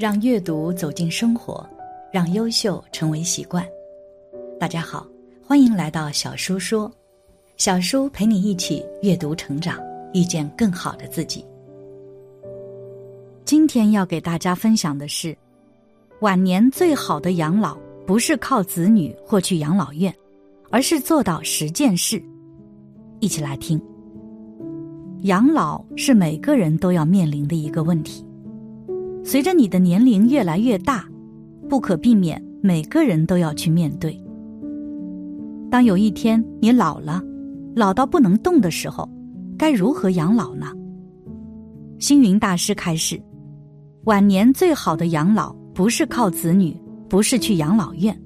让阅读走进生活，让优秀成为习惯。大家好，欢迎来到小叔说，小叔陪你一起阅读成长，遇见更好的自己。今天要给大家分享的是，晚年最好的养老不是靠子女或去养老院，而是做到十件事。一起来听。养老是每个人都要面临的一个问题。随着你的年龄越来越大，不可避免，每个人都要去面对。当有一天你老了，老到不能动的时候，该如何养老呢？星云大师开示：晚年最好的养老，不是靠子女，不是去养老院，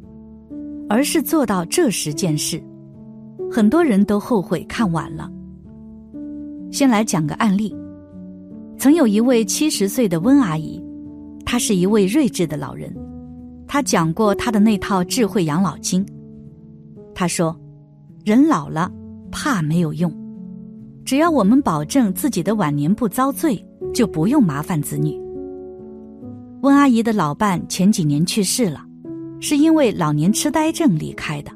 而是做到这十件事。很多人都后悔看晚了。先来讲个案例：曾有一位七十岁的温阿姨。他是一位睿智的老人，他讲过他的那套智慧养老经。他说：“人老了，怕没有用，只要我们保证自己的晚年不遭罪，就不用麻烦子女。”温阿姨的老伴前几年去世了，是因为老年痴呆症离开的。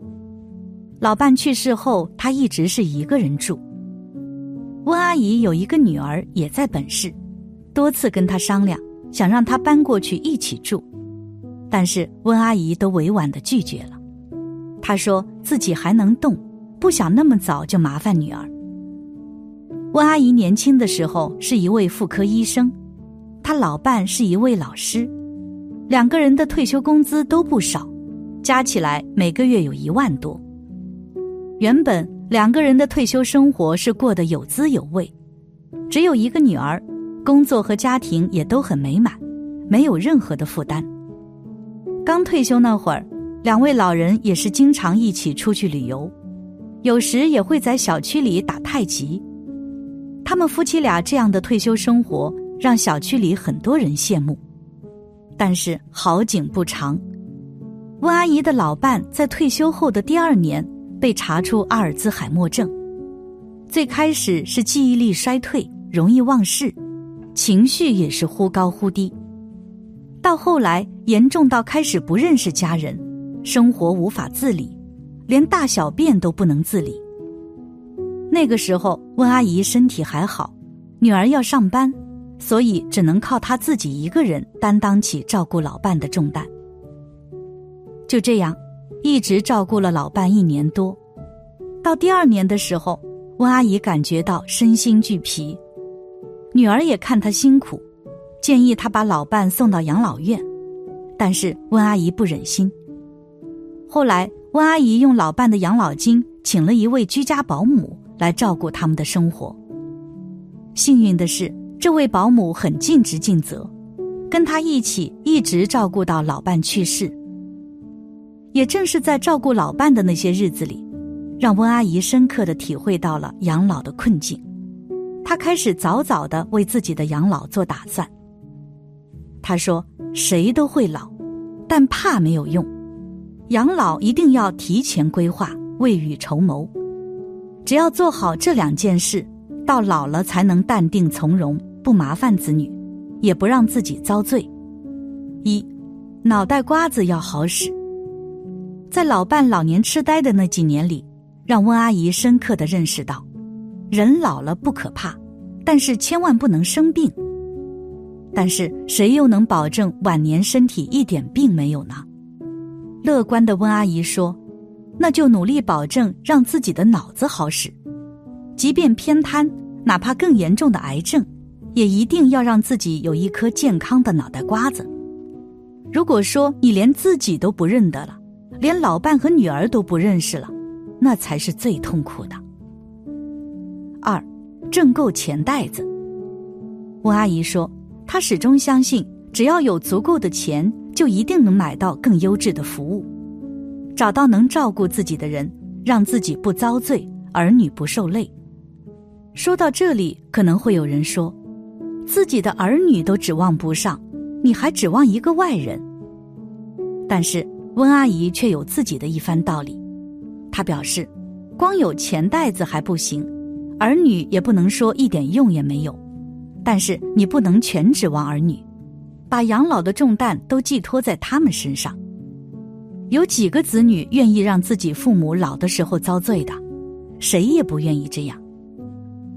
老伴去世后，她一直是一个人住。温阿姨有一个女儿也在本市，多次跟她商量。想让他搬过去一起住，但是温阿姨都委婉的拒绝了。她说自己还能动，不想那么早就麻烦女儿。温阿姨年轻的时候是一位妇科医生，她老伴是一位老师，两个人的退休工资都不少，加起来每个月有一万多。原本两个人的退休生活是过得有滋有味，只有一个女儿。工作和家庭也都很美满，没有任何的负担。刚退休那会儿，两位老人也是经常一起出去旅游，有时也会在小区里打太极。他们夫妻俩这样的退休生活，让小区里很多人羡慕。但是好景不长，温阿姨的老伴在退休后的第二年被查出阿尔兹海默症，最开始是记忆力衰退，容易忘事。情绪也是忽高忽低，到后来严重到开始不认识家人，生活无法自理，连大小便都不能自理。那个时候，温阿姨身体还好，女儿要上班，所以只能靠她自己一个人担当起照顾老伴的重担。就这样，一直照顾了老伴一年多，到第二年的时候，温阿姨感觉到身心俱疲。女儿也看他辛苦，建议他把老伴送到养老院，但是温阿姨不忍心。后来，温阿姨用老伴的养老金请了一位居家保姆来照顾他们的生活。幸运的是，这位保姆很尽职尽责，跟他一起一直照顾到老伴去世。也正是在照顾老伴的那些日子里，让温阿姨深刻的体会到了养老的困境。他开始早早的为自己的养老做打算。他说：“谁都会老，但怕没有用。养老一定要提前规划，未雨绸缪。只要做好这两件事，到老了才能淡定从容，不麻烦子女，也不让自己遭罪。一，脑袋瓜子要好使。在老伴老年痴呆的那几年里，让温阿姨深刻的认识到。”人老了不可怕，但是千万不能生病。但是谁又能保证晚年身体一点病没有呢？乐观的温阿姨说：“那就努力保证让自己的脑子好使，即便偏瘫，哪怕更严重的癌症，也一定要让自己有一颗健康的脑袋瓜子。如果说你连自己都不认得了，连老伴和女儿都不认识了，那才是最痛苦的。”挣够钱袋子。温阿姨说，她始终相信，只要有足够的钱，就一定能买到更优质的服务，找到能照顾自己的人，让自己不遭罪，儿女不受累。说到这里，可能会有人说，自己的儿女都指望不上，你还指望一个外人？但是温阿姨却有自己的一番道理。她表示，光有钱袋子还不行。儿女也不能说一点用也没有，但是你不能全指望儿女，把养老的重担都寄托在他们身上。有几个子女愿意让自己父母老的时候遭罪的？谁也不愿意这样。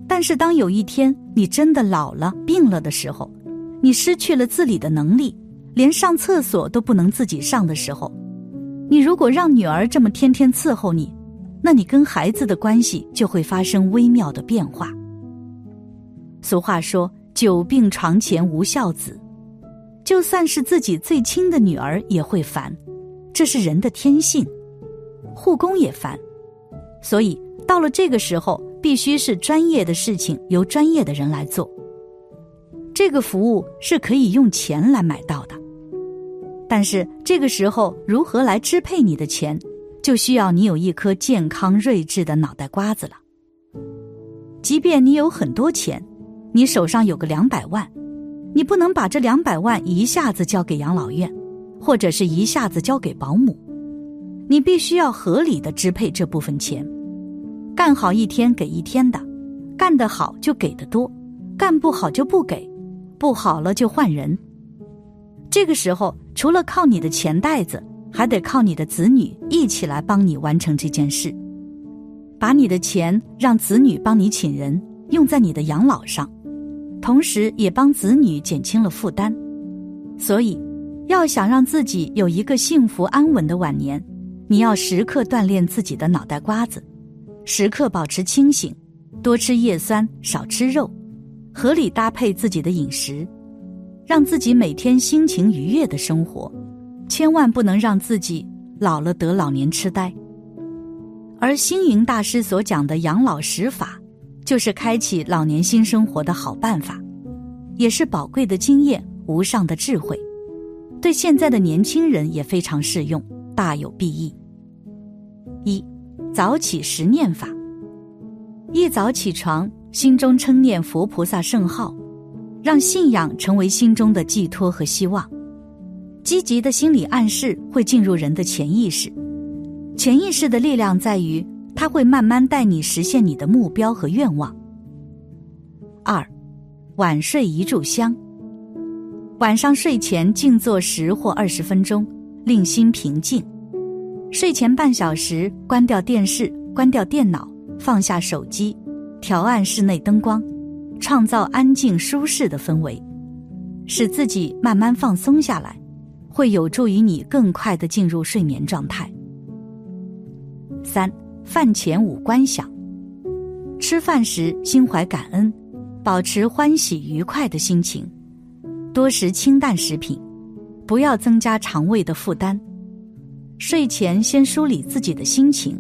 但是当有一天你真的老了、病了的时候，你失去了自理的能力，连上厕所都不能自己上的时候，你如果让女儿这么天天伺候你，那你跟孩子的关系就会发生微妙的变化。俗话说：“久病床前无孝子”，就算是自己最亲的女儿也会烦。这是人的天性，护工也烦，所以到了这个时候，必须是专业的事情由专业的人来做。这个服务是可以用钱来买到的，但是这个时候如何来支配你的钱，就需要你有一颗健康睿智的脑袋瓜子了。即便你有很多钱，你手上有个两百万，你不能把这两百万一下子交给养老院。或者是一下子交给保姆，你必须要合理的支配这部分钱，干好一天给一天的，干得好就给的多，干不好就不给，不好了就换人。这个时候，除了靠你的钱袋子，还得靠你的子女一起来帮你完成这件事，把你的钱让子女帮你请人用在你的养老上，同时也帮子女减轻了负担，所以。要想让自己有一个幸福安稳的晚年，你要时刻锻炼自己的脑袋瓜子，时刻保持清醒，多吃叶酸，少吃肉，合理搭配自己的饮食，让自己每天心情愉悦的生活，千万不能让自己老了得老年痴呆。而星云大师所讲的养老十法，就是开启老年新生活的好办法，也是宝贵的经验，无上的智慧。对现在的年轻人也非常适用，大有裨益。一，早起十念法。一早起床，心中称念佛菩萨圣号，让信仰成为心中的寄托和希望。积极的心理暗示会进入人的潜意识，潜意识的力量在于，它会慢慢带你实现你的目标和愿望。二，晚睡一炷香。晚上睡前静坐十或二十分钟，令心平静。睡前半小时，关掉电视，关掉电脑，放下手机，调暗室内灯光，创造安静舒适的氛围，使自己慢慢放松下来，会有助于你更快的进入睡眠状态。三，饭前五观想。吃饭时心怀感恩，保持欢喜愉快的心情。多食清淡食品，不要增加肠胃的负担。睡前先梳理自己的心情，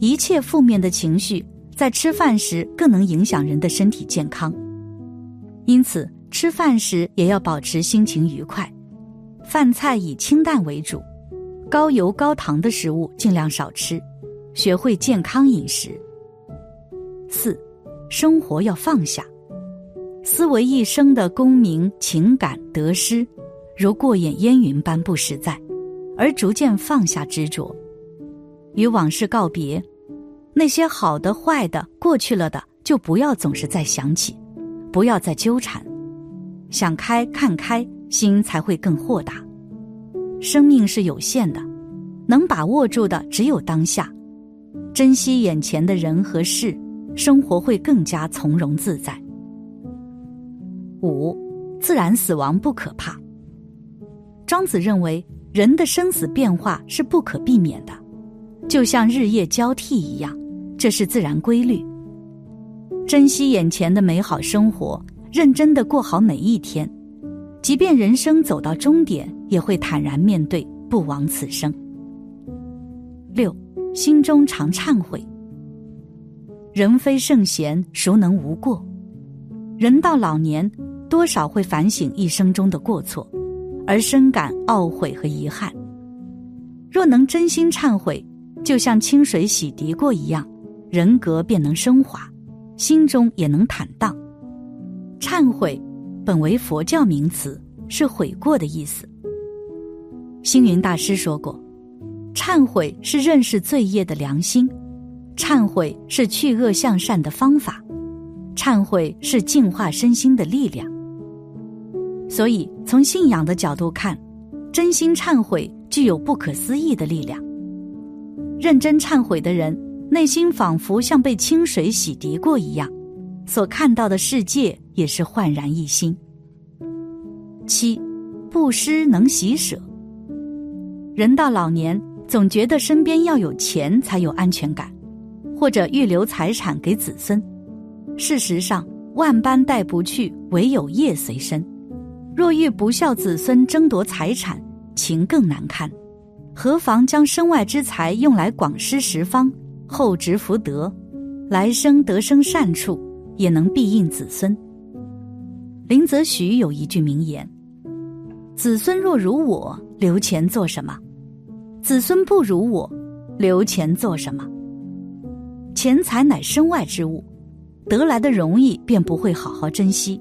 一切负面的情绪在吃饭时更能影响人的身体健康。因此，吃饭时也要保持心情愉快，饭菜以清淡为主，高油高糖的食物尽量少吃，学会健康饮食。四，生活要放下。思维一生的功名、情感、得失，如过眼烟云般不实在，而逐渐放下执着，与往事告别。那些好的、坏的、过去了的，就不要总是在想起，不要再纠缠。想开、看开，心才会更豁达。生命是有限的，能把握住的只有当下，珍惜眼前的人和事，生活会更加从容自在。五，自然死亡不可怕。庄子认为，人的生死变化是不可避免的，就像日夜交替一样，这是自然规律。珍惜眼前的美好生活，认真的过好每一天，即便人生走到终点，也会坦然面对，不枉此生。六，心中常忏悔。人非圣贤，孰能无过？人到老年。多少会反省一生中的过错，而深感懊悔和遗憾。若能真心忏悔，就像清水洗涤过一样，人格便能升华，心中也能坦荡。忏悔本为佛教名词，是悔过的意思。星云大师说过：“忏悔是认识罪业的良心，忏悔是去恶向善的方法，忏悔是净化身心的力量。”所以从信仰的角度看，真心忏悔具有不可思议的力量。认真忏悔的人，内心仿佛像被清水洗涤过一样，所看到的世界也是焕然一新。七，布施能喜舍。人到老年，总觉得身边要有钱才有安全感，或者预留财产给子孙。事实上，万般带不去，唯有业随身。若遇不孝子孙争夺财产，情更难堪。何妨将身外之财用来广施十方，厚植福德，来生得生善处，也能庇应子孙。林则徐有一句名言。子孙若如我，留钱做什么？子孙不如我，留钱做什么？钱财乃身外之物，得来的容易，便不会好好珍惜。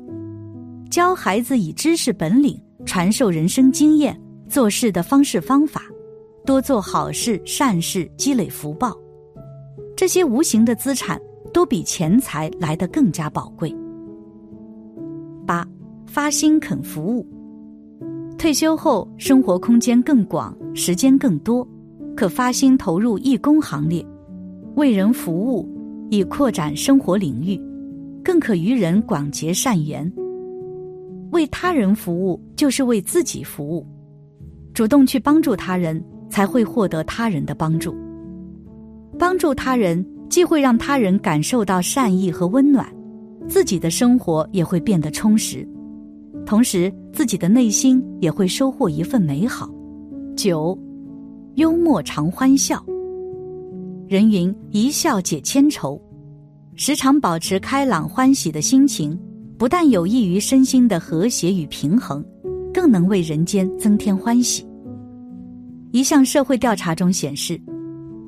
教孩子以知识本领，传授人生经验，做事的方式方法，多做好事善事，积累福报。这些无形的资产，都比钱财来得更加宝贵。八，发心肯服务。退休后，生活空间更广，时间更多，可发心投入义工行列，为人服务，以扩展生活领域，更可与人广结善缘。为他人服务，就是为自己服务，主动去帮助他人，才会获得他人的帮助。帮助他人，既会让他人感受到善意和温暖，自己的生活也会变得充实。同时，自己的内心也会收获一份美好。九，幽默常欢笑。人云一笑解千愁，时常保持开朗欢喜的心情，不但有益于身心的和谐与平衡，更能为人间增添欢喜。一项社会调查中显示，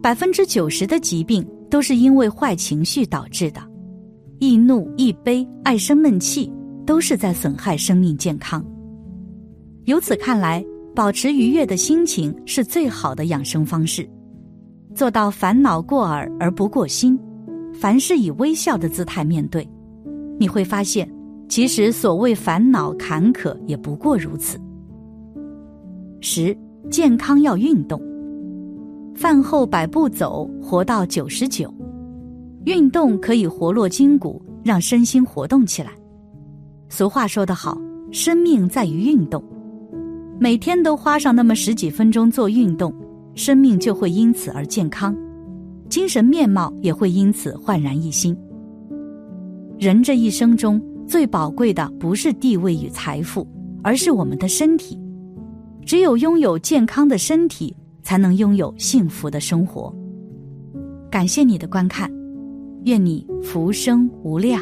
百分之九十的疾病都是因为坏情绪导致的，易怒、易悲、爱生闷气。都是在损害生命健康。由此看来，保持愉悦的心情是最好的养生方式。做到烦恼过耳而不过心，凡事以微笑的姿态面对，你会发现，其实所谓烦恼坎坷也不过如此。十，健康要运动。饭后百步走，活到九十九。运动可以活络筋骨，让身心活动起来。俗话说得好，生命在于运动。每天都花上那么十几分钟做运动，生命就会因此而健康，精神面貌也会因此焕然一新。人这一生中最宝贵的不是地位与财富，而是我们的身体。只有拥有健康的身体，才能拥有幸福的生活。感谢你的观看，愿你福生无量。